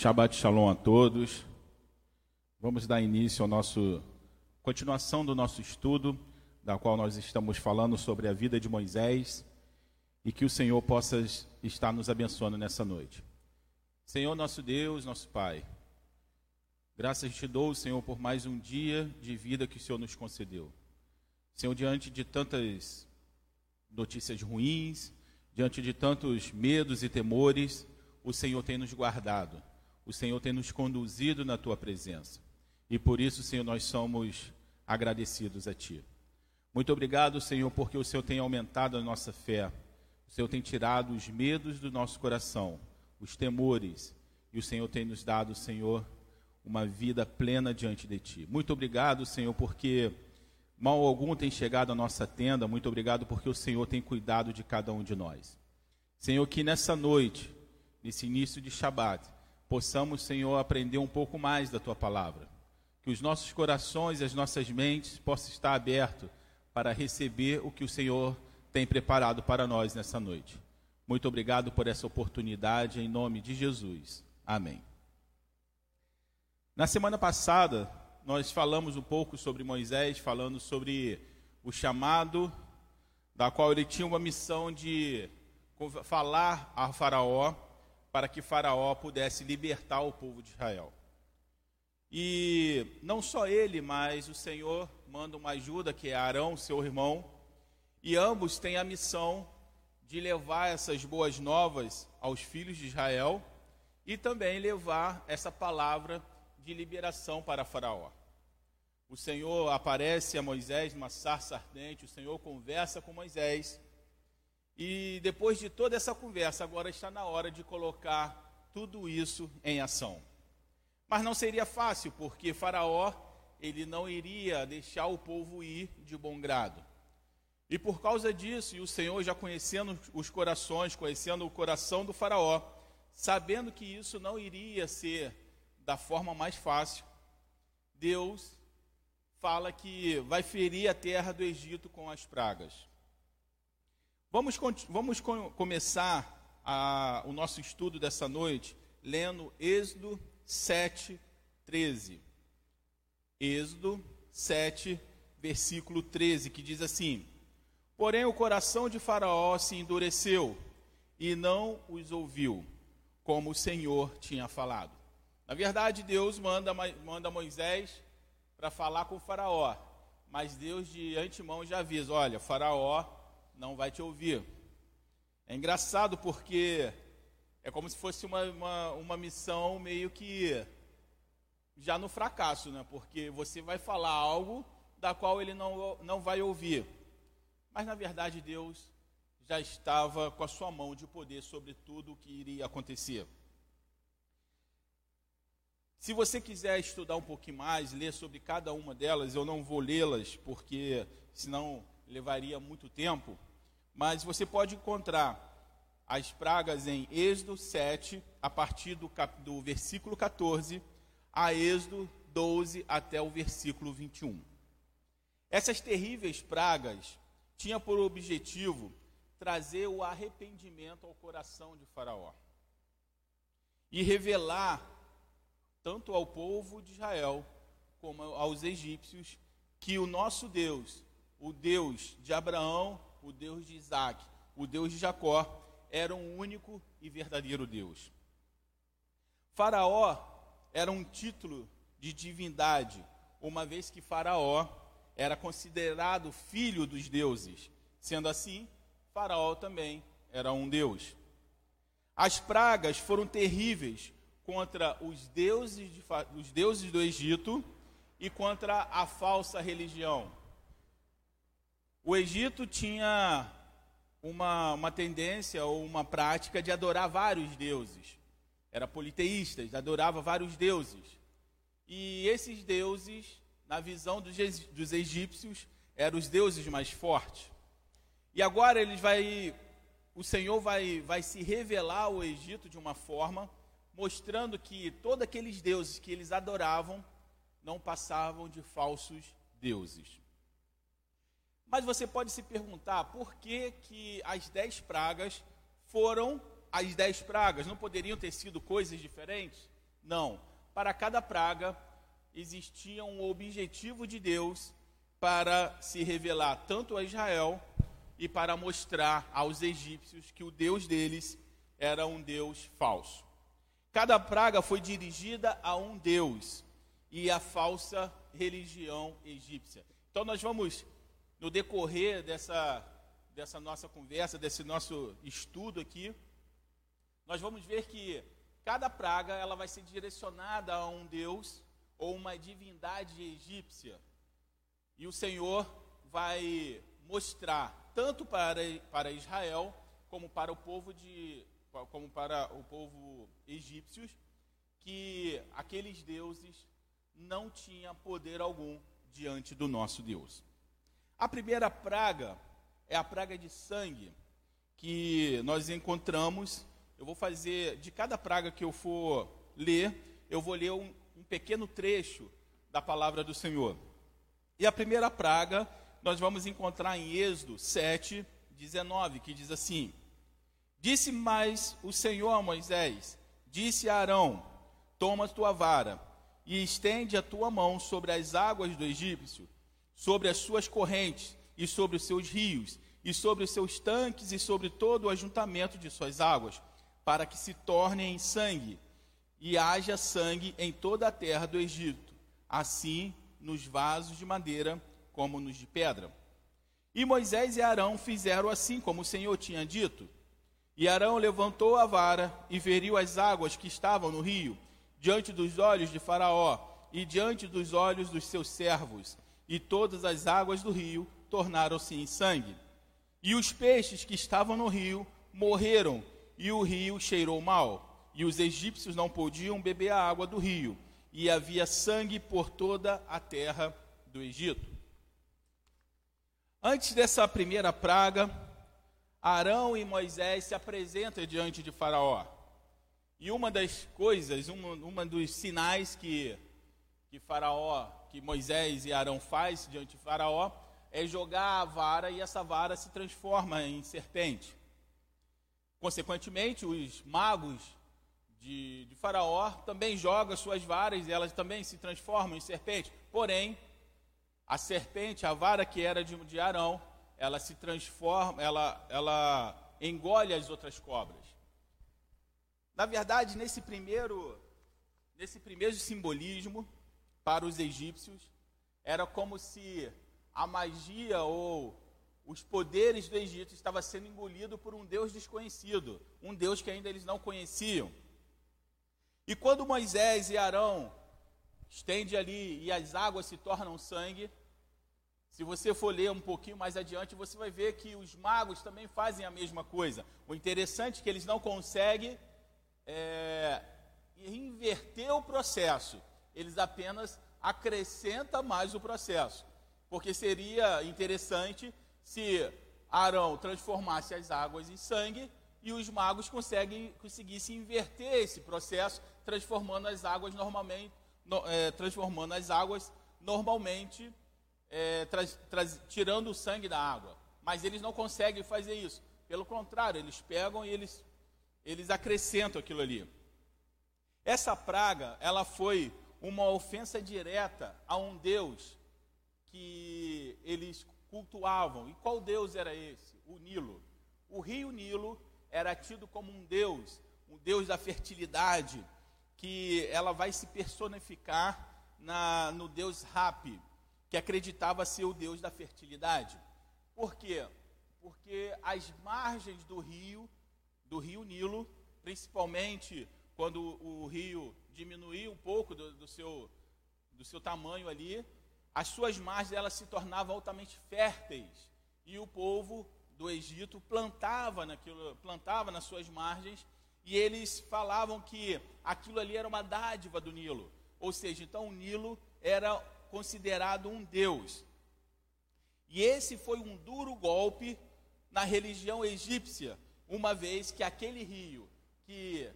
Shabbat Shalom a todos. Vamos dar início ao nosso continuação do nosso estudo, da qual nós estamos falando sobre a vida de Moisés e que o Senhor possa estar nos abençoando nessa noite. Senhor nosso Deus, nosso Pai, graças te dou, Senhor, por mais um dia de vida que o Senhor nos concedeu. Senhor, diante de tantas notícias ruins, diante de tantos medos e temores, o Senhor tem nos guardado, o Senhor tem nos conduzido na tua presença. E por isso, Senhor, nós somos agradecidos a Ti. Muito obrigado, Senhor, porque o Senhor tem aumentado a nossa fé, o Senhor tem tirado os medos do nosso coração, os temores, e o Senhor tem nos dado, Senhor, uma vida plena diante de Ti. Muito obrigado, Senhor, porque mal algum tem chegado à nossa tenda. Muito obrigado porque o Senhor tem cuidado de cada um de nós. Senhor, que nessa noite, nesse início de Shabat, possamos, Senhor, aprender um pouco mais da tua palavra. Que os nossos corações e as nossas mentes possam estar abertos para receber o que o Senhor tem preparado para nós nessa noite. Muito obrigado por essa oportunidade, em nome de Jesus. Amém. Na semana passada, nós falamos um pouco sobre Moisés, falando sobre o chamado, da qual ele tinha uma missão de falar a Faraó, para que Faraó pudesse libertar o povo de Israel. E não só ele, mas o Senhor manda uma ajuda, que é Arão, seu irmão, e ambos têm a missão de levar essas boas novas aos filhos de Israel e também levar essa palavra de liberação para Faraó. O Senhor aparece a Moisés numa sarça ardente, o Senhor conversa com Moisés. E depois de toda essa conversa, agora está na hora de colocar tudo isso em ação. Mas não seria fácil, porque Faraó, ele não iria deixar o povo ir de bom grado. E por causa disso, e o Senhor já conhecendo os corações, conhecendo o coração do Faraó, sabendo que isso não iria ser da forma mais fácil, Deus fala que vai ferir a terra do Egito com as pragas. Vamos, vamos começar a, o nosso estudo dessa noite lendo Êxodo 7, 13. Êxodo 7, versículo 13, que diz assim: Porém o coração de Faraó se endureceu e não os ouviu, como o Senhor tinha falado. Na verdade, Deus manda, manda Moisés para falar com o Faraó. Mas Deus de antemão já avisa: olha, Faraó não vai te ouvir. É engraçado porque é como se fosse uma, uma, uma missão meio que já no fracasso, né? Porque você vai falar algo da qual ele não, não vai ouvir. Mas na verdade Deus já estava com a sua mão de poder sobre tudo o que iria acontecer. Se você quiser estudar um pouquinho mais, ler sobre cada uma delas, eu não vou lê-las porque senão levaria muito tempo, mas você pode encontrar as pragas em Êxodo 7, a partir do, cap, do versículo 14, a Êxodo 12 até o versículo 21. Essas terríveis pragas tinham por objetivo trazer o arrependimento ao coração de Faraó e revelar tanto ao povo de Israel como aos egípcios, que o nosso Deus, o Deus de Abraão, o Deus de Isaac, o Deus de Jacó, era um único e verdadeiro Deus. Faraó era um título de divindade, uma vez que Faraó era considerado filho dos deuses. Sendo assim, Faraó também era um deus. As pragas foram terríveis, contra os deuses, de, os deuses do Egito e contra a falsa religião. O Egito tinha uma, uma tendência ou uma prática de adorar vários deuses. Era politeísta, adorava vários deuses. E esses deuses, na visão dos, dos egípcios, eram os deuses mais fortes. E agora eles vai, o Senhor vai, vai se revelar ao Egito de uma forma mostrando que todos aqueles deuses que eles adoravam não passavam de falsos deuses. Mas você pode se perguntar por que, que as dez pragas foram as dez pragas? Não poderiam ter sido coisas diferentes? Não. Para cada praga existia um objetivo de Deus para se revelar tanto a Israel e para mostrar aos egípcios que o Deus deles era um Deus falso. Cada praga foi dirigida a um Deus e a falsa religião egípcia. Então nós vamos, no decorrer dessa, dessa nossa conversa, desse nosso estudo aqui, nós vamos ver que cada praga ela vai ser direcionada a um Deus ou uma divindade egípcia. E o Senhor vai mostrar tanto para, para Israel como para o povo de como para o povo egípcios que aqueles deuses não tinham poder algum diante do nosso Deus. A primeira praga é a praga de sangue que nós encontramos. Eu vou fazer de cada praga que eu for ler, eu vou ler um, um pequeno trecho da palavra do Senhor. E a primeira praga nós vamos encontrar em Êxodo 7, 19, que diz assim: Disse mais o Senhor a Moisés: Disse a Arão: Toma tua vara e estende a tua mão sobre as águas do Egípcio, sobre as suas correntes e sobre os seus rios, e sobre os seus tanques e sobre todo o ajuntamento de suas águas, para que se tornem em sangue, e haja sangue em toda a terra do Egito, assim nos vasos de madeira como nos de pedra. E Moisés e Arão fizeram assim como o Senhor tinha dito. E Arão levantou a vara e feriu as águas que estavam no rio, diante dos olhos de Faraó e diante dos olhos dos seus servos, e todas as águas do rio tornaram-se em sangue. E os peixes que estavam no rio morreram, e o rio cheirou mal, e os egípcios não podiam beber a água do rio, e havia sangue por toda a terra do Egito. Antes dessa primeira praga, Arão e Moisés se apresentam diante de Faraó. E uma das coisas, uma, uma dos sinais que, que Faraó, que Moisés e Arão faz diante de Faraó, é jogar a vara e essa vara se transforma em serpente. Consequentemente, os magos de, de Faraó também jogam suas varas e elas também se transformam em serpente. Porém, a serpente, a vara que era de, de Arão, ela se transforma, ela, ela engole as outras cobras. Na verdade, nesse primeiro, nesse primeiro simbolismo para os egípcios, era como se a magia ou os poderes do Egito estavam sendo engolido por um Deus desconhecido, um Deus que ainda eles não conheciam. E quando Moisés e Arão estende ali e as águas se tornam sangue, se você for ler um pouquinho mais adiante, você vai ver que os magos também fazem a mesma coisa. O interessante é que eles não conseguem é, inverter o processo, eles apenas acrescentam mais o processo. Porque seria interessante se Arão transformasse as águas em sangue e os magos conseguem, conseguissem inverter esse processo, transformando as águas normalmente, no, é, transformando as águas normalmente é, tirando o sangue da água. Mas eles não conseguem fazer isso. Pelo contrário, eles pegam e eles, eles acrescentam aquilo ali. Essa praga, ela foi uma ofensa direta a um Deus que eles cultuavam. E qual Deus era esse? O Nilo. O rio Nilo era tido como um Deus, um Deus da fertilidade, que ela vai se personificar na, no Deus Rapi, que acreditava ser o deus da fertilidade. Por quê? Porque as margens do rio, do rio Nilo, principalmente quando o rio diminuía um pouco do, do, seu, do seu tamanho ali, as suas margens elas se tornavam altamente férteis e o povo do Egito plantava naquilo, plantava nas suas margens e eles falavam que aquilo ali era uma dádiva do Nilo, ou seja, então o Nilo era considerado um deus. E esse foi um duro golpe na religião egípcia, uma vez que aquele rio que,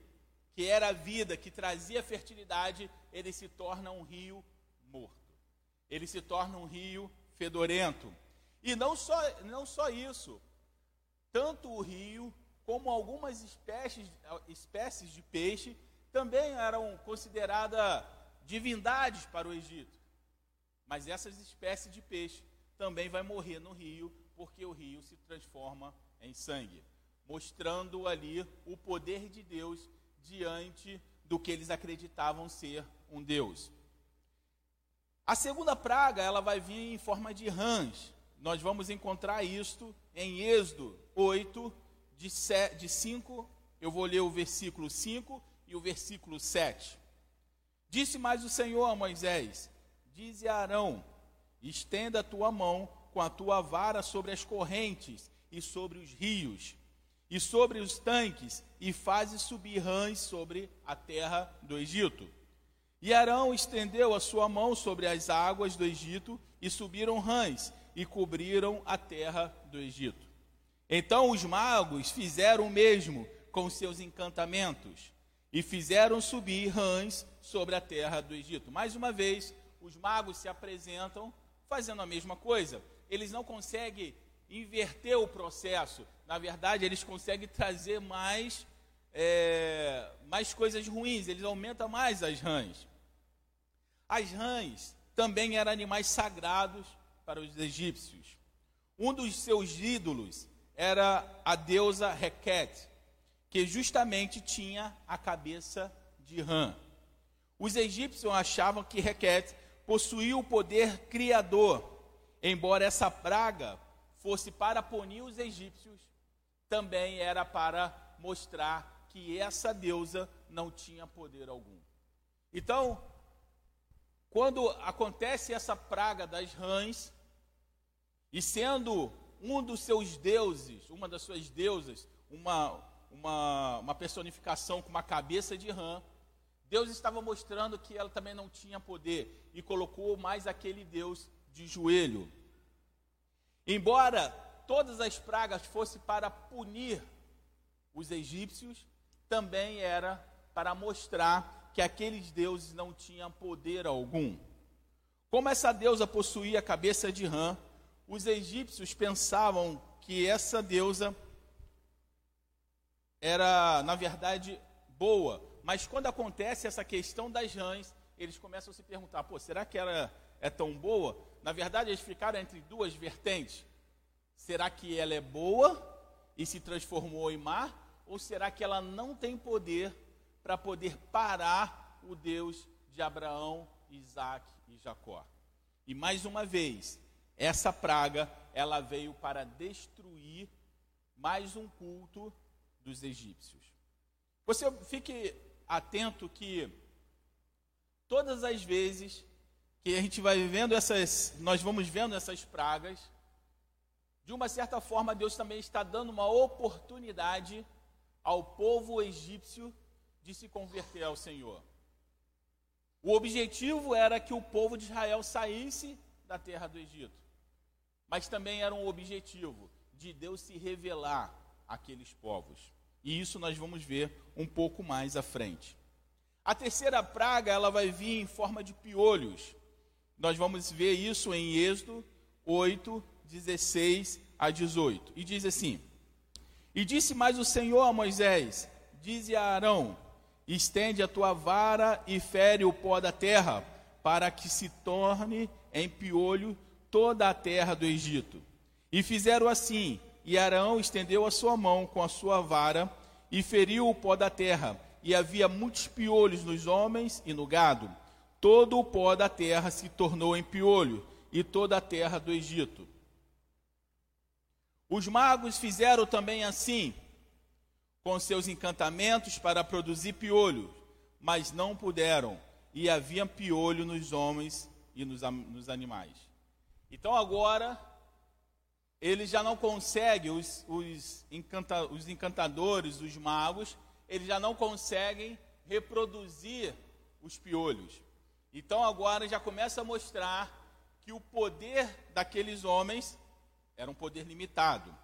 que era a vida, que trazia fertilidade, ele se torna um rio morto. Ele se torna um rio fedorento. E não só, não só isso, tanto o rio como algumas espécies, espécies de peixe também eram consideradas divindades para o Egito. Mas essas espécies de peixe também vai morrer no rio, porque o rio se transforma em sangue, mostrando ali o poder de Deus diante do que eles acreditavam ser um Deus. A segunda praga, ela vai vir em forma de rãs. Nós vamos encontrar isto em Êxodo 8, de, 7, de 5, eu vou ler o versículo 5 e o versículo 7. Disse mais o Senhor a Moisés: Dize a Arão: Estenda a tua mão com a tua vara sobre as correntes e sobre os rios e sobre os tanques e faze subir rãs sobre a terra do Egito. E Arão estendeu a sua mão sobre as águas do Egito e subiram rãs e cobriram a terra do Egito. Então os magos fizeram o mesmo com seus encantamentos e fizeram subir rãs sobre a terra do Egito. Mais uma vez, os magos se apresentam fazendo a mesma coisa. Eles não conseguem inverter o processo. Na verdade, eles conseguem trazer mais, é, mais coisas ruins. Eles aumentam mais as rãs. As rãs também eram animais sagrados para os egípcios. Um dos seus ídolos era a deusa Requete, que justamente tinha a cabeça de rã. Os egípcios achavam que Requete possuía o poder criador, embora essa praga fosse para punir os egípcios, também era para mostrar que essa deusa não tinha poder algum. Então, quando acontece essa praga das rãs, e sendo um dos seus deuses, uma das suas deusas, uma, uma, uma personificação com uma cabeça de rã, Deus estava mostrando que ela também não tinha poder e colocou mais aquele Deus de joelho. Embora todas as pragas fossem para punir os egípcios, também era para mostrar que aqueles deuses não tinham poder algum. Como essa deusa possuía a cabeça de rã, os egípcios pensavam que essa deusa era, na verdade, boa, mas quando acontece essa questão das rãs, eles começam a se perguntar: pô, será que ela é tão boa? Na verdade, eles ficaram entre duas vertentes. Será que ela é boa e se transformou em mar? Ou será que ela não tem poder para poder parar o Deus de Abraão, Isaac e Jacó? E mais uma vez, essa praga, ela veio para destruir mais um culto dos egípcios. Você fique atento que todas as vezes que a gente vai vendo essas, nós vamos vendo essas pragas, de uma certa forma Deus também está dando uma oportunidade ao povo egípcio de se converter ao Senhor. O objetivo era que o povo de Israel saísse da terra do Egito mas também era um objetivo de Deus se revelar àqueles povos. E isso nós vamos ver um pouco mais à frente. A terceira praga, ela vai vir em forma de piolhos. Nós vamos ver isso em Êxodo 8, 16 a 18. E diz assim: E disse mais o Senhor a Moisés: Dize a Arão: Estende a tua vara e fere o pó da terra, para que se torne em piolho toda a terra do Egito. E fizeram assim, e Arão estendeu a sua mão com a sua vara e feriu o pó da terra, e havia muitos piolhos nos homens e no gado. Todo o pó da terra se tornou em piolho, e toda a terra do Egito. Os magos fizeram também assim, com seus encantamentos para produzir piolho, mas não puderam, e havia piolho nos homens e nos, nos animais. Então agora ele já não consegue, os, os, encanta, os encantadores, os magos, eles já não conseguem reproduzir os piolhos. Então agora já começa a mostrar que o poder daqueles homens era um poder limitado.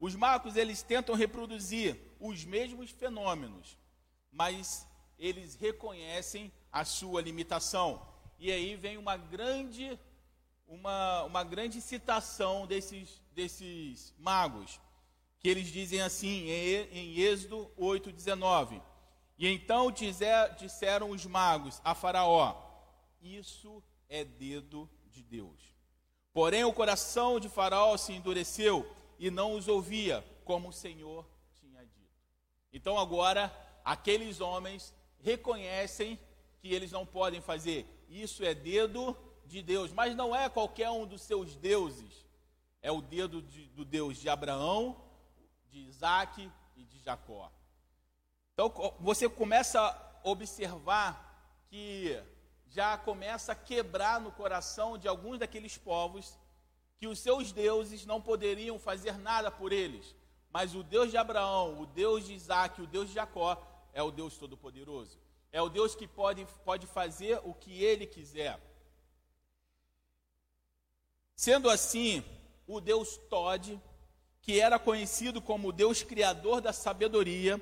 Os magos eles tentam reproduzir os mesmos fenômenos, mas eles reconhecem a sua limitação. E aí vem uma grande uma, uma grande citação desses, desses magos, que eles dizem assim em, Êxodo 8,19: E então disseram os magos a Faraó: Isso é dedo de Deus. Porém, o coração de Faraó se endureceu e não os ouvia, como o Senhor tinha dito. Então, agora, aqueles homens reconhecem que eles não podem fazer. Isso é dedo de Deus, mas não é qualquer um dos seus deuses. É o dedo de, do Deus de Abraão, de Isaac e de Jacó. Então você começa a observar que já começa a quebrar no coração de alguns daqueles povos que os seus deuses não poderiam fazer nada por eles, mas o Deus de Abraão, o Deus de Isaac, o Deus de Jacó é o Deus Todo-Poderoso. É o Deus que pode, pode fazer o que ele quiser. Sendo assim, o Deus Todd, que era conhecido como o Deus criador da sabedoria,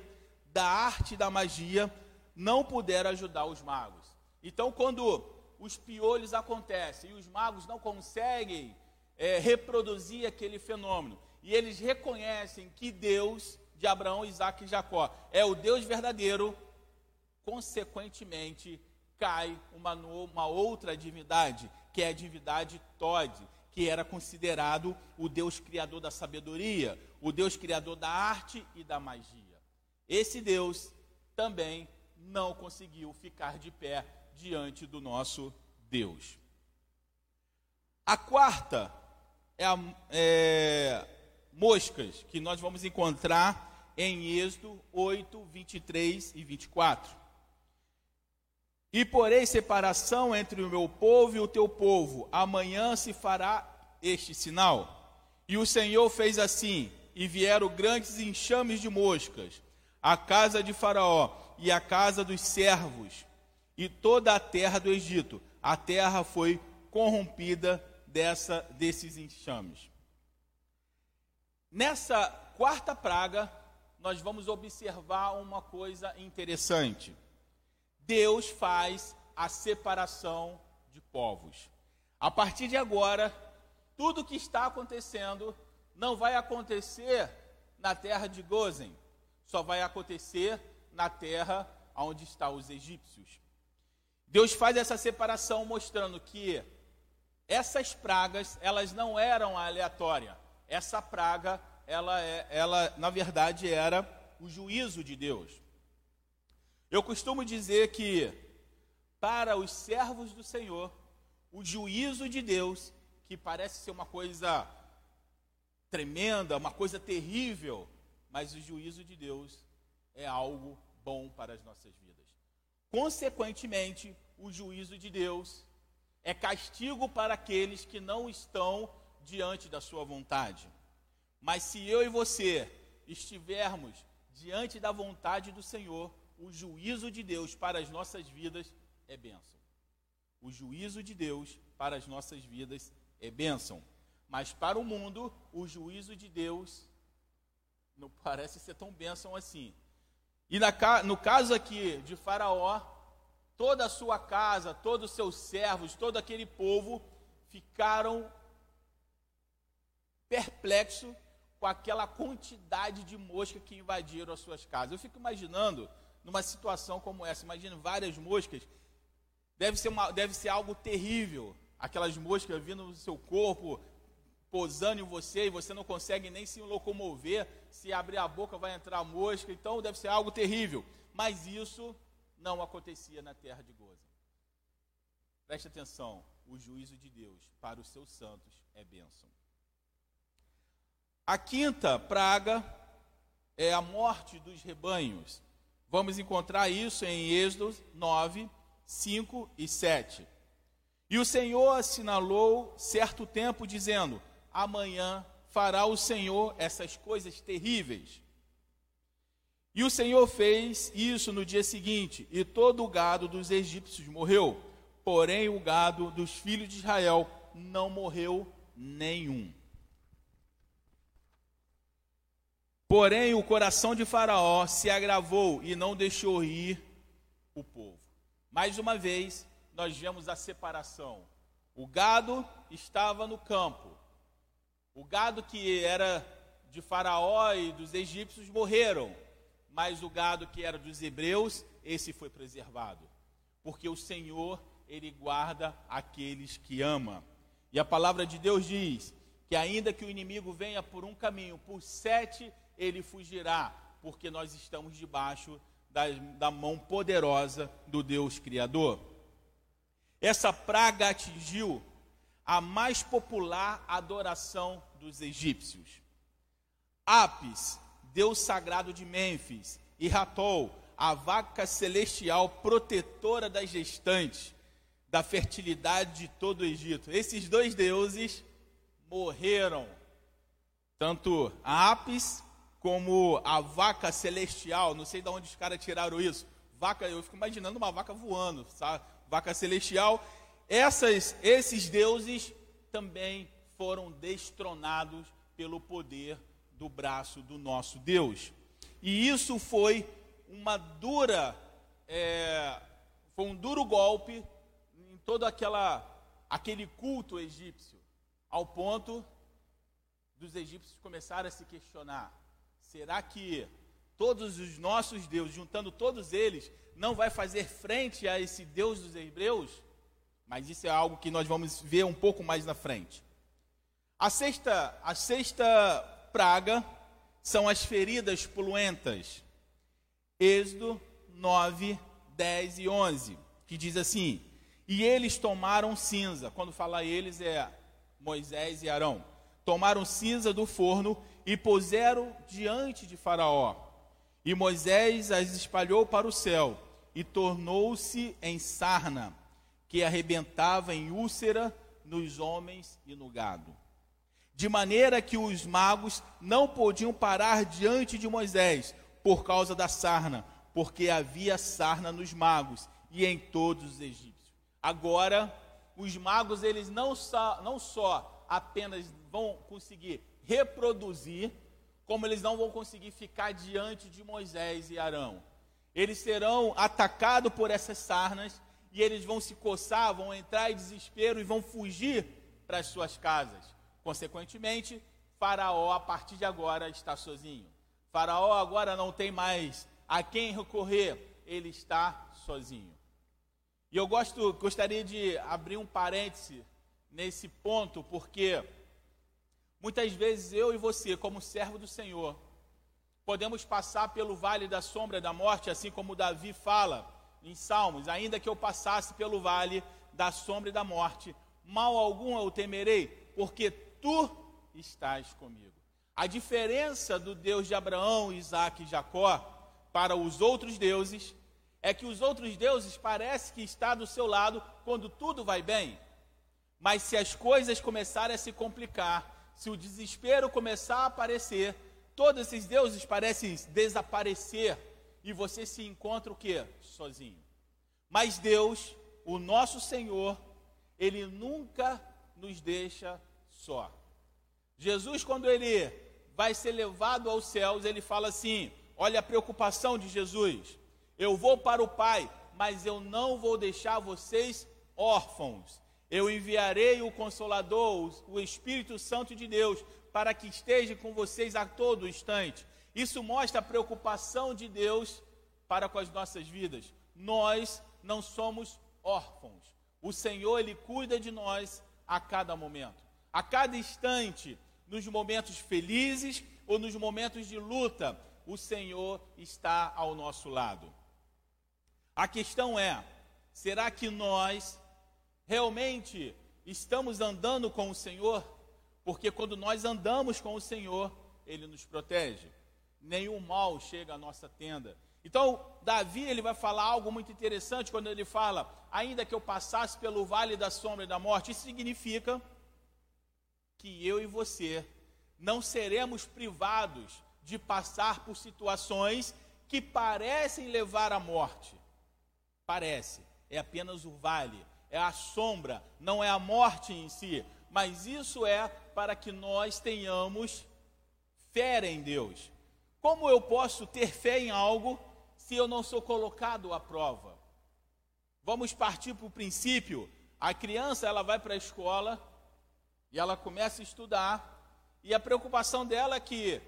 da arte e da magia, não pudera ajudar os magos. Então, quando os piolhos acontecem e os magos não conseguem é, reproduzir aquele fenômeno, e eles reconhecem que Deus de Abraão, Isaac e Jacó é o Deus verdadeiro, consequentemente cai uma, uma outra divindade, que é a divindade Tod, que era considerado o Deus criador da sabedoria, o Deus criador da arte e da magia. Esse Deus também não conseguiu ficar de pé diante do nosso Deus. A quarta é, a, é moscas que nós vamos encontrar em Êxodo 8, 23 e 24. E porei separação entre o meu povo e o teu povo. Amanhã se fará este sinal. E o Senhor fez assim, e vieram grandes enxames de moscas, a casa de Faraó e a casa dos servos, e toda a terra do Egito. A terra foi corrompida dessa desses enxames. Nessa quarta praga, nós vamos observar uma coisa interessante. Deus faz a separação de povos. A partir de agora, tudo que está acontecendo não vai acontecer na terra de Gozen, só vai acontecer na terra onde estão os egípcios. Deus faz essa separação mostrando que essas pragas, elas não eram aleatórias. Essa praga, ela, é, ela na verdade era o juízo de Deus. Eu costumo dizer que, para os servos do Senhor, o juízo de Deus, que parece ser uma coisa tremenda, uma coisa terrível, mas o juízo de Deus é algo bom para as nossas vidas. Consequentemente, o juízo de Deus é castigo para aqueles que não estão diante da sua vontade. Mas se eu e você estivermos diante da vontade do Senhor, o juízo de Deus para as nossas vidas é bênção. O juízo de Deus para as nossas vidas é bênção. Mas para o mundo, o juízo de Deus não parece ser tão bênção assim. E na, no caso aqui de Faraó, toda a sua casa, todos os seus servos, todo aquele povo ficaram perplexos com aquela quantidade de moscas que invadiram as suas casas. Eu fico imaginando numa situação como essa. Imagina várias moscas. Deve ser, uma, deve ser algo terrível. Aquelas moscas vindo no seu corpo, posando em você, e você não consegue nem se locomover. Se abrir a boca, vai entrar mosca. Então, deve ser algo terrível. Mas isso não acontecia na terra de Goza. Preste atenção: o juízo de Deus para os seus santos é bênção. A quinta praga é a morte dos rebanhos. Vamos encontrar isso em Êxodo 9, 5 e 7. E o Senhor assinalou certo tempo, dizendo: Amanhã fará o Senhor essas coisas terríveis. E o Senhor fez isso no dia seguinte, e todo o gado dos egípcios morreu, porém o gado dos filhos de Israel não morreu nenhum. Porém, o coração de Faraó se agravou e não deixou ir o povo. Mais uma vez, nós vemos a separação. O gado estava no campo. O gado que era de Faraó e dos egípcios morreram, mas o gado que era dos hebreus, esse foi preservado. Porque o Senhor, ele guarda aqueles que ama. E a palavra de Deus diz que ainda que o inimigo venha por um caminho, por sete ele fugirá, porque nós estamos debaixo da, da mão poderosa do Deus Criador. Essa praga atingiu a mais popular adoração dos egípcios. Apis, deus sagrado de Mênfis, e Ratol, a vaca celestial protetora das gestantes, da fertilidade de todo o Egito. Esses dois deuses morreram. Tanto a Apis como a vaca celestial, não sei de onde os caras tiraram isso. Vaca, eu fico imaginando uma vaca voando, sabe? Vaca celestial. Essas, esses deuses também foram destronados pelo poder do braço do nosso Deus. E isso foi uma dura, é, foi um duro golpe em todo aquela, aquele culto egípcio, ao ponto dos egípcios começarem a se questionar: será que todos os nossos deuses, juntando todos eles, não vai fazer frente a esse Deus dos hebreus? Mas isso é algo que nós vamos ver um pouco mais na frente. A sexta, a sexta praga são as feridas poluentas. Êxodo 9, 10 e 11, que diz assim: E eles tomaram cinza, quando fala eles é Moisés e Arão, tomaram cinza do forno e puseram diante de Faraó. E Moisés as espalhou para o céu e tornou-se em sarna que arrebentava em úlcera nos homens e no gado. De maneira que os magos não podiam parar diante de Moisés por causa da sarna, porque havia sarna nos magos e em todos os egípcios. Agora, os magos eles não só, não só apenas vão conseguir reproduzir, como eles não vão conseguir ficar diante de Moisés e Arão. Eles serão atacados por essas sarnas e eles vão se coçar, vão entrar em desespero e vão fugir para as suas casas. Consequentemente, Faraó, a partir de agora, está sozinho. Faraó agora não tem mais a quem recorrer, ele está sozinho. E eu gosto, gostaria de abrir um parêntese nesse ponto, porque muitas vezes eu e você, como servo do Senhor, podemos passar pelo vale da sombra da morte, assim como Davi fala em Salmos: ainda que eu passasse pelo vale da sombra e da morte, mal algum eu temerei, porque tu estás comigo. A diferença do Deus de Abraão, Isaac e Jacó para os outros deuses é que os outros deuses parece que está do seu lado quando tudo vai bem. Mas se as coisas começarem a se complicar, se o desespero começar a aparecer, todos esses deuses parecem desaparecer e você se encontra o que? Sozinho. Mas Deus, o nosso Senhor, Ele nunca nos deixa só. Jesus, quando Ele vai ser levado aos céus, Ele fala assim: olha a preocupação de Jesus. Eu vou para o Pai, mas eu não vou deixar vocês órfãos. Eu enviarei o Consolador, o Espírito Santo de Deus, para que esteja com vocês a todo instante. Isso mostra a preocupação de Deus para com as nossas vidas. Nós não somos órfãos. O Senhor, Ele cuida de nós a cada momento. A cada instante, nos momentos felizes ou nos momentos de luta, o Senhor está ao nosso lado. A questão é: será que nós realmente estamos andando com o Senhor? Porque quando nós andamos com o Senhor, Ele nos protege nenhum mal chega à nossa tenda. Então, Davi ele vai falar algo muito interessante quando ele fala: ainda que eu passasse pelo vale da sombra e da morte, isso significa que eu e você não seremos privados de passar por situações que parecem levar à morte. Parece, é apenas o vale, é a sombra, não é a morte em si, mas isso é para que nós tenhamos fé em Deus. Como eu posso ter fé em algo se eu não sou colocado à prova? Vamos partir para o princípio. A criança ela vai para a escola e ela começa a estudar e a preocupação dela é que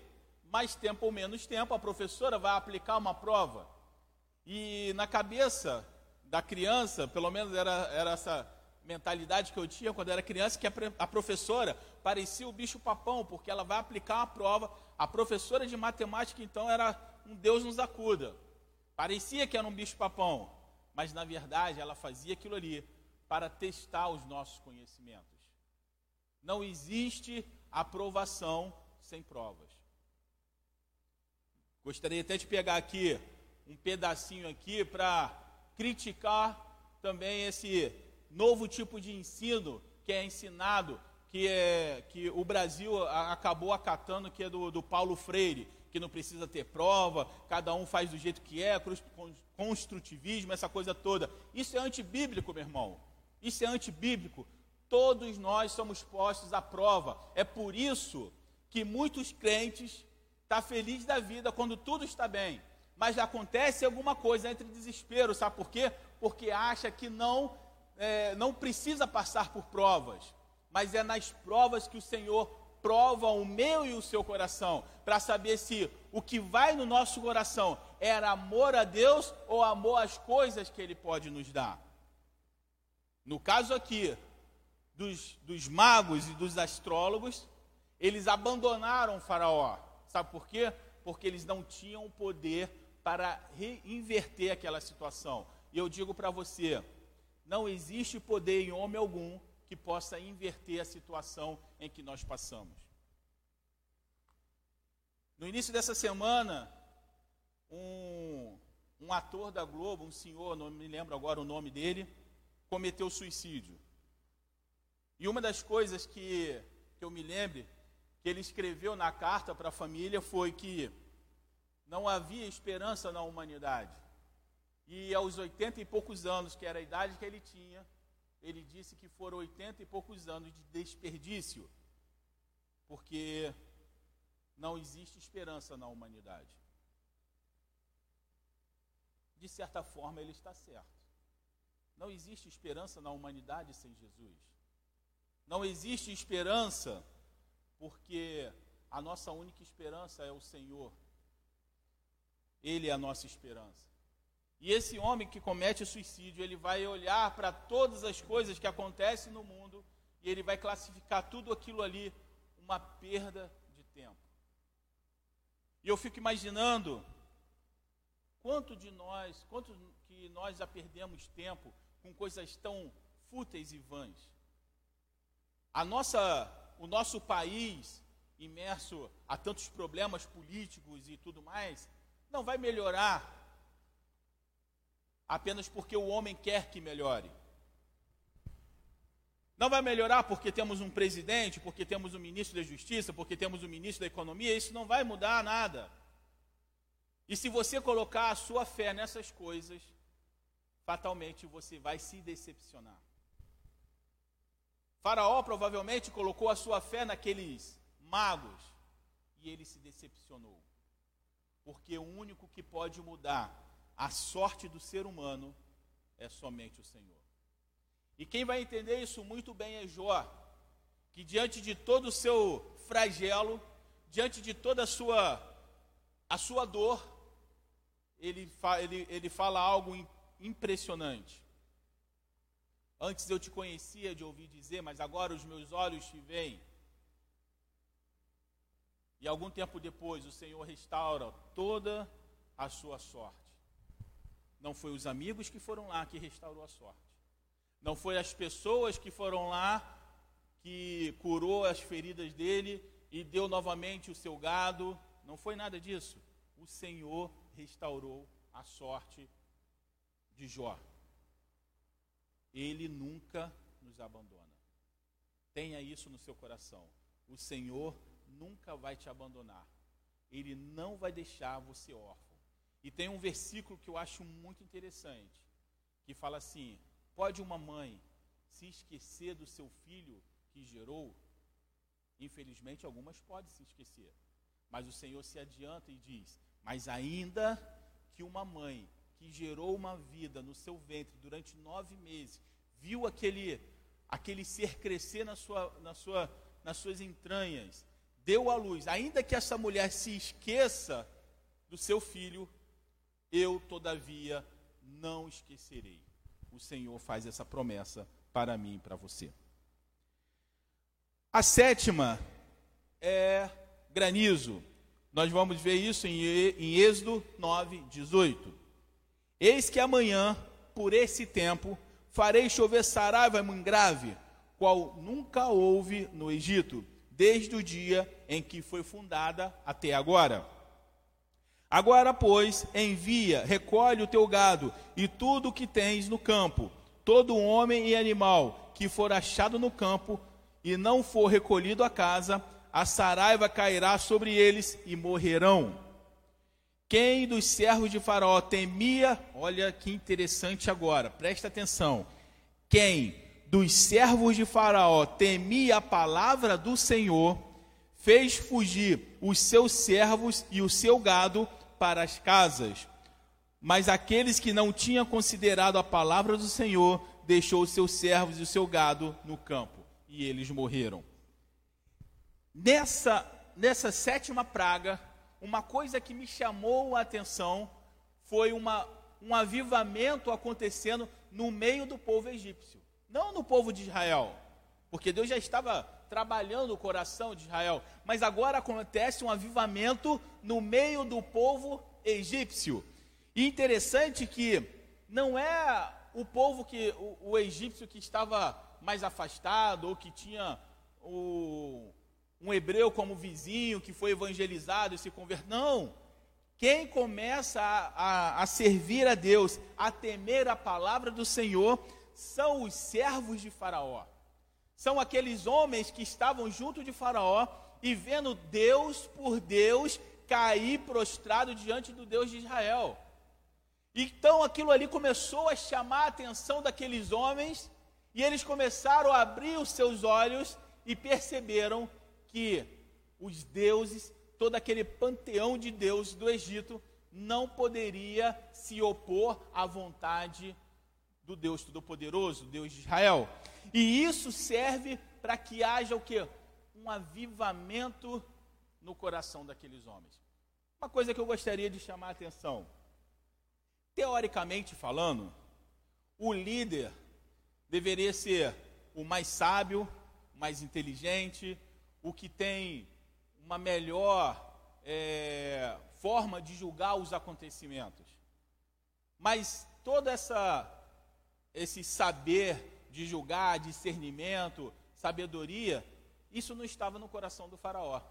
mais tempo ou menos tempo, a professora vai aplicar uma prova. E na cabeça da criança, pelo menos era, era essa mentalidade que eu tinha quando era criança, que a professora parecia o bicho papão, porque ela vai aplicar uma prova. A professora de matemática, então, era um Deus nos acuda. Parecia que era um bicho papão, mas na verdade ela fazia aquilo ali para testar os nossos conhecimentos. Não existe aprovação sem provas. Gostaria até de pegar aqui um pedacinho aqui para criticar também esse novo tipo de ensino que é ensinado, que, é, que o Brasil acabou acatando, que é do, do Paulo Freire, que não precisa ter prova, cada um faz do jeito que é, construtivismo, essa coisa toda. Isso é antibíblico, meu irmão. Isso é antibíblico. Todos nós somos postos à prova. É por isso que muitos crentes estão tá felizes da vida quando tudo está bem. Mas acontece alguma coisa entre desespero, sabe por quê? Porque acha que não, é, não precisa passar por provas. Mas é nas provas que o Senhor prova o meu e o seu coração, para saber se o que vai no nosso coração era amor a Deus ou amor às coisas que Ele pode nos dar. No caso aqui, dos, dos magos e dos astrólogos, eles abandonaram Faraó. Sabe por quê? Porque eles não tinham poder para inverter aquela situação. E eu digo para você: não existe poder em homem algum que possa inverter a situação em que nós passamos. No início dessa semana, um, um ator da Globo, um senhor, não me lembro agora o nome dele, cometeu suicídio. E uma das coisas que, que eu me lembro que ele escreveu na carta para a família foi que não havia esperança na humanidade. E aos oitenta e poucos anos, que era a idade que ele tinha, ele disse que foram oitenta e poucos anos de desperdício, porque não existe esperança na humanidade. De certa forma, ele está certo. Não existe esperança na humanidade sem Jesus. Não existe esperança porque a nossa única esperança é o Senhor. Ele é a nossa esperança. E esse homem que comete suicídio, ele vai olhar para todas as coisas que acontecem no mundo e ele vai classificar tudo aquilo ali uma perda de tempo. E eu fico imaginando quanto de nós, quanto que nós já perdemos tempo com coisas tão fúteis e vãs. A nossa, o nosso país, imerso a tantos problemas políticos e tudo mais, não vai melhorar apenas porque o homem quer que melhore. Não vai melhorar porque temos um presidente, porque temos um ministro da Justiça, porque temos um ministro da Economia, isso não vai mudar nada. E se você colocar a sua fé nessas coisas, fatalmente você vai se decepcionar. Faraó provavelmente colocou a sua fé naqueles magos e ele se decepcionou. Porque o único que pode mudar a sorte do ser humano é somente o Senhor. E quem vai entender isso muito bem é Jó, que diante de todo o seu flagelo, diante de toda a sua, a sua dor, ele, fa, ele, ele fala algo impressionante. Antes eu te conhecia de ouvir dizer, mas agora os meus olhos te veem. E algum tempo depois o Senhor restaura toda a sua sorte. Não foi os amigos que foram lá que restaurou a sorte. Não foi as pessoas que foram lá que curou as feridas dele e deu novamente o seu gado. Não foi nada disso. O Senhor restaurou a sorte de Jó. Ele nunca nos abandona. Tenha isso no seu coração. O Senhor nunca vai te abandonar. Ele não vai deixar você órfão. E tem um versículo que eu acho muito interessante, que fala assim: Pode uma mãe se esquecer do seu filho que gerou? Infelizmente, algumas podem se esquecer. Mas o Senhor se adianta e diz: Mas ainda que uma mãe que gerou uma vida no seu ventre durante nove meses, viu aquele, aquele ser crescer na sua, na sua, nas suas entranhas, deu à luz, ainda que essa mulher se esqueça do seu filho, eu, todavia, não esquecerei. O Senhor faz essa promessa para mim e para você. A sétima é granizo. Nós vamos ver isso em, em Êxodo 9, 18. Eis que amanhã, por esse tempo, farei chover saraiva grave, qual nunca houve no Egito, desde o dia em que foi fundada até agora. Agora, pois, envia, recolhe o teu gado e tudo o que tens no campo, todo homem e animal que for achado no campo e não for recolhido à casa, a saraiva cairá sobre eles e morrerão. Quem dos servos de Faraó temia, olha que interessante agora, presta atenção. Quem dos servos de Faraó temia a palavra do Senhor, fez fugir os seus servos e o seu gado para as casas. Mas aqueles que não tinham considerado a palavra do Senhor, deixou os seus servos e o seu gado no campo, e eles morreram. Nessa, nessa sétima praga, uma coisa que me chamou a atenção foi uma, um avivamento acontecendo no meio do povo egípcio, não no povo de Israel, porque Deus já estava trabalhando o coração de Israel. Mas agora acontece um avivamento no meio do povo egípcio. E interessante que não é o povo que o, o egípcio que estava mais afastado ou que tinha o, um hebreu como vizinho que foi evangelizado e se converteu. Não. Quem começa a, a, a servir a Deus, a temer a palavra do Senhor, são os servos de Faraó são aqueles homens que estavam junto de Faraó e vendo Deus por Deus cair prostrado diante do Deus de Israel. Então aquilo ali começou a chamar a atenção daqueles homens e eles começaram a abrir os seus olhos e perceberam que os deuses, todo aquele panteão de deuses do Egito, não poderia se opor à vontade do Deus Todo-Poderoso, Deus de Israel. E isso serve para que haja o quê? Um avivamento no coração daqueles homens. Uma coisa que eu gostaria de chamar a atenção. Teoricamente falando, o líder deveria ser o mais sábio, o mais inteligente, o que tem uma melhor é, forma de julgar os acontecimentos. Mas toda essa esse saber de julgar, discernimento, sabedoria, isso não estava no coração do Faraó.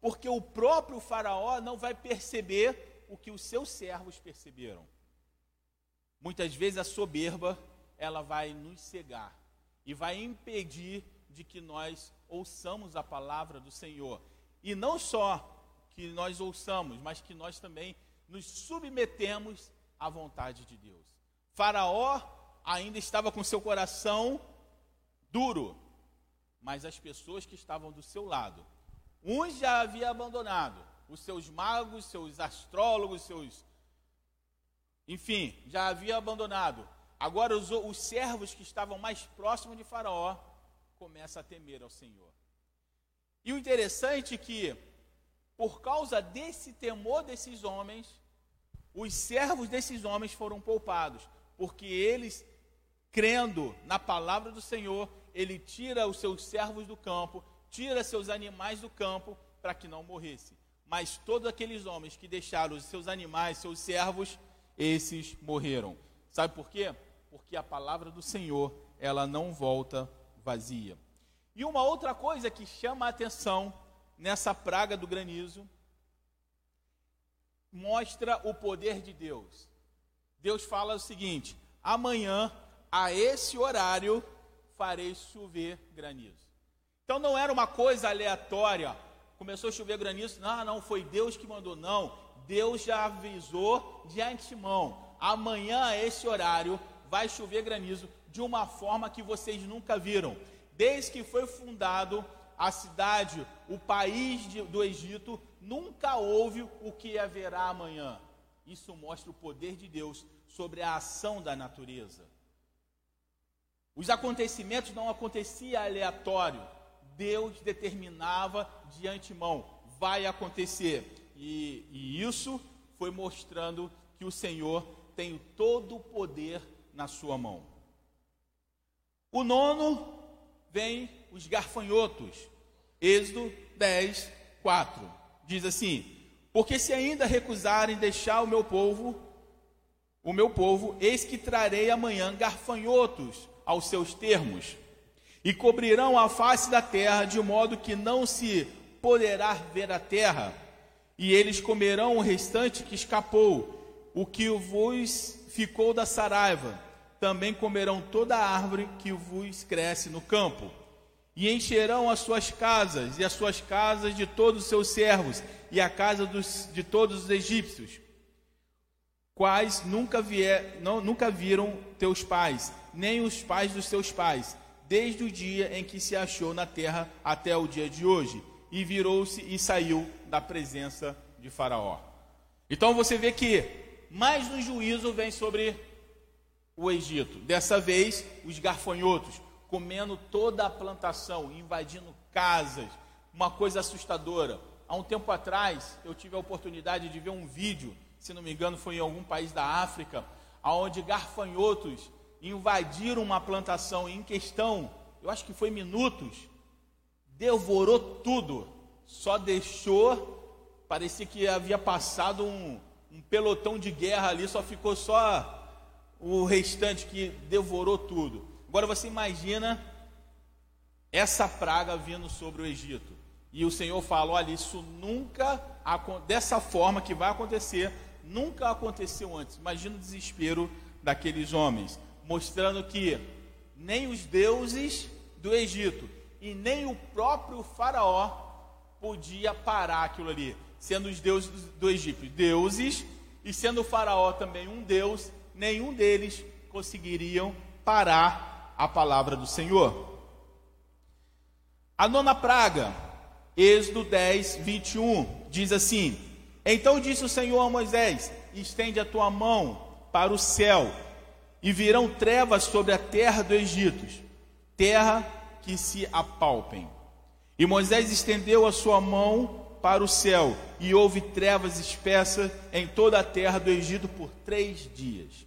Porque o próprio Faraó não vai perceber o que os seus servos perceberam. Muitas vezes a soberba, ela vai nos cegar e vai impedir de que nós ouçamos a palavra do Senhor. E não só que nós ouçamos, mas que nós também nos submetemos à vontade de Deus. Faraó ainda estava com seu coração duro, mas as pessoas que estavam do seu lado, uns já havia abandonado, os seus magos, seus astrólogos, seus. Enfim, já havia abandonado. Agora os, os servos que estavam mais próximos de Faraó começam a temer ao Senhor. E o interessante é que, por causa desse temor desses homens, os servos desses homens foram poupados, porque eles crendo na palavra do Senhor, ele tira os seus servos do campo, tira seus animais do campo, para que não morresse. Mas todos aqueles homens que deixaram os seus animais, seus servos, esses morreram. Sabe por quê? Porque a palavra do Senhor, ela não volta vazia. E uma outra coisa que chama a atenção nessa praga do granizo, mostra o poder de Deus. Deus fala o seguinte: amanhã a esse horário farei chover granizo. Então não era uma coisa aleatória. Começou a chover granizo, não, não, foi Deus que mandou, não. Deus já avisou de antemão. Amanhã, a esse horário, vai chover granizo de uma forma que vocês nunca viram. Desde que foi fundado a cidade, o país de, do Egito, nunca houve o que haverá amanhã. Isso mostra o poder de Deus sobre a ação da natureza. Os acontecimentos não aconteciam aleatório. Deus determinava de antemão, vai acontecer. E, e isso foi mostrando que o Senhor tem todo o poder na sua mão. O nono vem os garfanhotos. Êxodo 10, 4. Diz assim: Porque se ainda recusarem deixar o meu povo, o meu povo, eis que trarei amanhã garfanhotos aos seus termos, e cobrirão a face da terra, de modo que não se poderá ver a terra, e eles comerão o restante que escapou, o que vos ficou da saraiva. Também comerão toda a árvore que vos cresce no campo. E encherão as suas casas, e as suas casas de todos os seus servos, e a casa dos, de todos os egípcios, quais nunca, vier, não, nunca viram teus pais, nem os pais dos seus pais, desde o dia em que se achou na terra até o dia de hoje. E virou-se e saiu da presença de Faraó. Então você vê que mais um juízo vem sobre o Egito. Dessa vez, os garfanhotos comendo toda a plantação, invadindo casas, uma coisa assustadora. Há um tempo atrás, eu tive a oportunidade de ver um vídeo, se não me engano, foi em algum país da África, onde garfanhotos invadiram uma plantação em questão, eu acho que foi minutos, devorou tudo, só deixou, parecia que havia passado um, um pelotão de guerra ali, só ficou só o restante que devorou tudo. Agora você imagina essa praga vindo sobre o Egito. E o Senhor fala: olha, isso nunca, dessa forma que vai acontecer, nunca aconteceu antes. Imagina o desespero daqueles homens, mostrando que nem os deuses do Egito e nem o próprio Faraó podia parar aquilo ali, sendo os deuses do Egito deuses e sendo o Faraó também um deus, nenhum deles conseguiriam parar a palavra do Senhor. A nona praga, Êxodo 10, 21, diz assim: Então disse o Senhor a Moisés: Estende a tua mão para o céu, e virão trevas sobre a terra do Egito, terra que se apalpem. E Moisés estendeu a sua mão para o céu, e houve trevas espessas em toda a terra do Egito por três dias.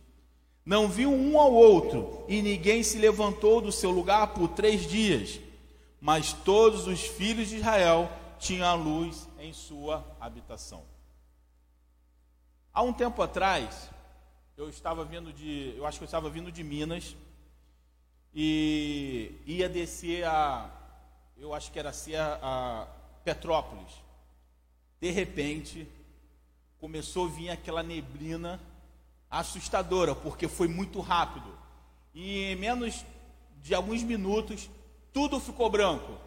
Não viu um ao outro, e ninguém se levantou do seu lugar por três dias. Mas todos os filhos de Israel tinham a luz em sua habitação. Há um tempo atrás, eu estava vindo de, eu acho que eu estava vindo de Minas e ia descer a, eu acho que era ser a, a Petrópolis. De repente, começou a vir aquela neblina assustadora, porque foi muito rápido. E em menos de alguns minutos, tudo ficou branco.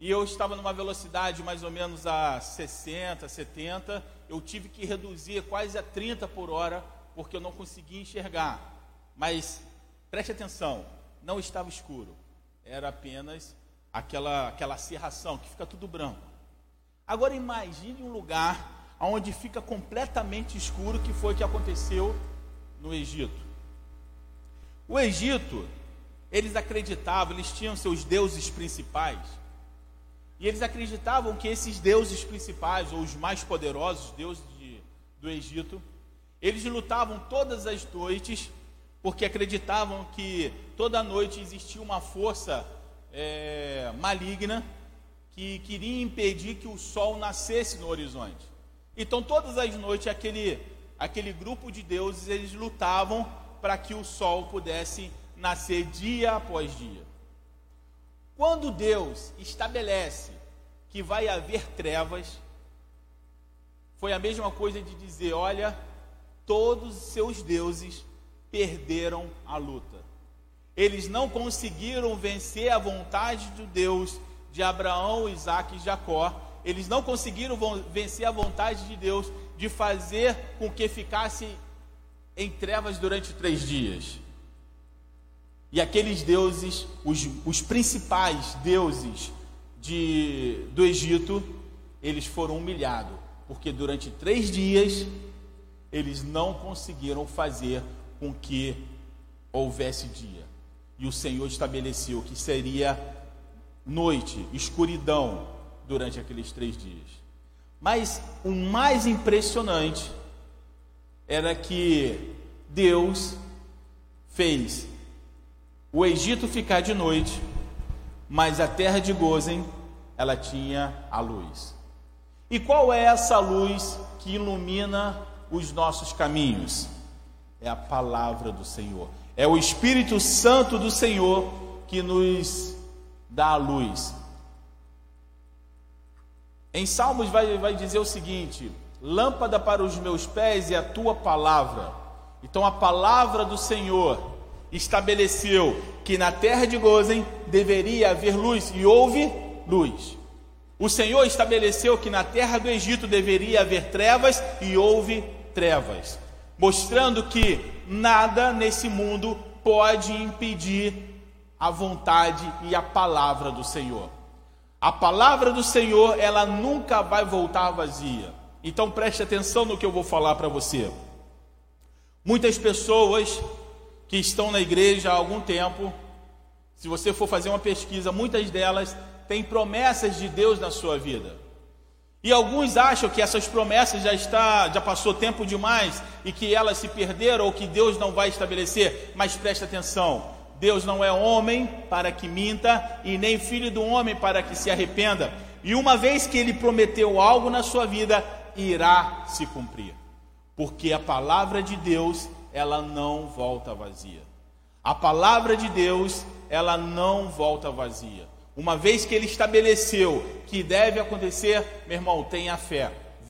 E eu estava numa velocidade mais ou menos a 60, 70. Eu tive que reduzir quase a 30 por hora, porque eu não conseguia enxergar. Mas preste atenção, não estava escuro. Era apenas aquela, aquela serração que fica tudo branco. Agora imagine um lugar onde fica completamente escuro, que foi o que aconteceu no Egito. O Egito, eles acreditavam, eles tinham seus deuses principais, e eles acreditavam que esses deuses principais, ou os mais poderosos deuses de, do Egito, eles lutavam todas as noites, porque acreditavam que toda noite existia uma força é, maligna que queria impedir que o sol nascesse no horizonte. Então, todas as noites, aquele, aquele grupo de deuses, eles lutavam para que o sol pudesse nascer dia após dia. Quando Deus estabelece que vai haver trevas, foi a mesma coisa de dizer: olha, todos os seus deuses perderam a luta. Eles não conseguiram vencer a vontade de Deus de Abraão, Isaac e Jacó, eles não conseguiram vencer a vontade de Deus de fazer com que ficasse em trevas durante três dias. E aqueles deuses, os, os principais deuses de, do Egito, eles foram humilhados, porque durante três dias eles não conseguiram fazer com que houvesse dia. E o Senhor estabeleceu que seria noite, escuridão durante aqueles três dias. Mas o mais impressionante era que Deus fez o Egito ficar de noite, mas a terra de Gozen ela tinha a luz. E qual é essa luz que ilumina os nossos caminhos? É a palavra do Senhor. É o Espírito Santo do Senhor que nos dá a luz. Em Salmos vai, vai dizer o seguinte: lâmpada para os meus pés é a tua palavra. Então a palavra do Senhor estabeleceu que na terra de Gozen deveria haver luz e houve luz. O Senhor estabeleceu que na terra do Egito deveria haver trevas e houve trevas, mostrando que nada nesse mundo pode impedir a vontade e a palavra do Senhor. A palavra do Senhor, ela nunca vai voltar vazia. Então preste atenção no que eu vou falar para você. Muitas pessoas que estão na igreja há algum tempo, se você for fazer uma pesquisa, muitas delas têm promessas de Deus na sua vida. E alguns acham que essas promessas já está, já passou tempo demais e que elas se perderam ou que Deus não vai estabelecer. Mas preste atenção, Deus não é homem para que minta, e nem filho do homem para que se arrependa. E uma vez que ele prometeu algo na sua vida, irá se cumprir. Porque a palavra de Deus, ela não volta vazia. A palavra de Deus, ela não volta vazia. Uma vez que ele estabeleceu que deve acontecer, meu irmão, tenha fé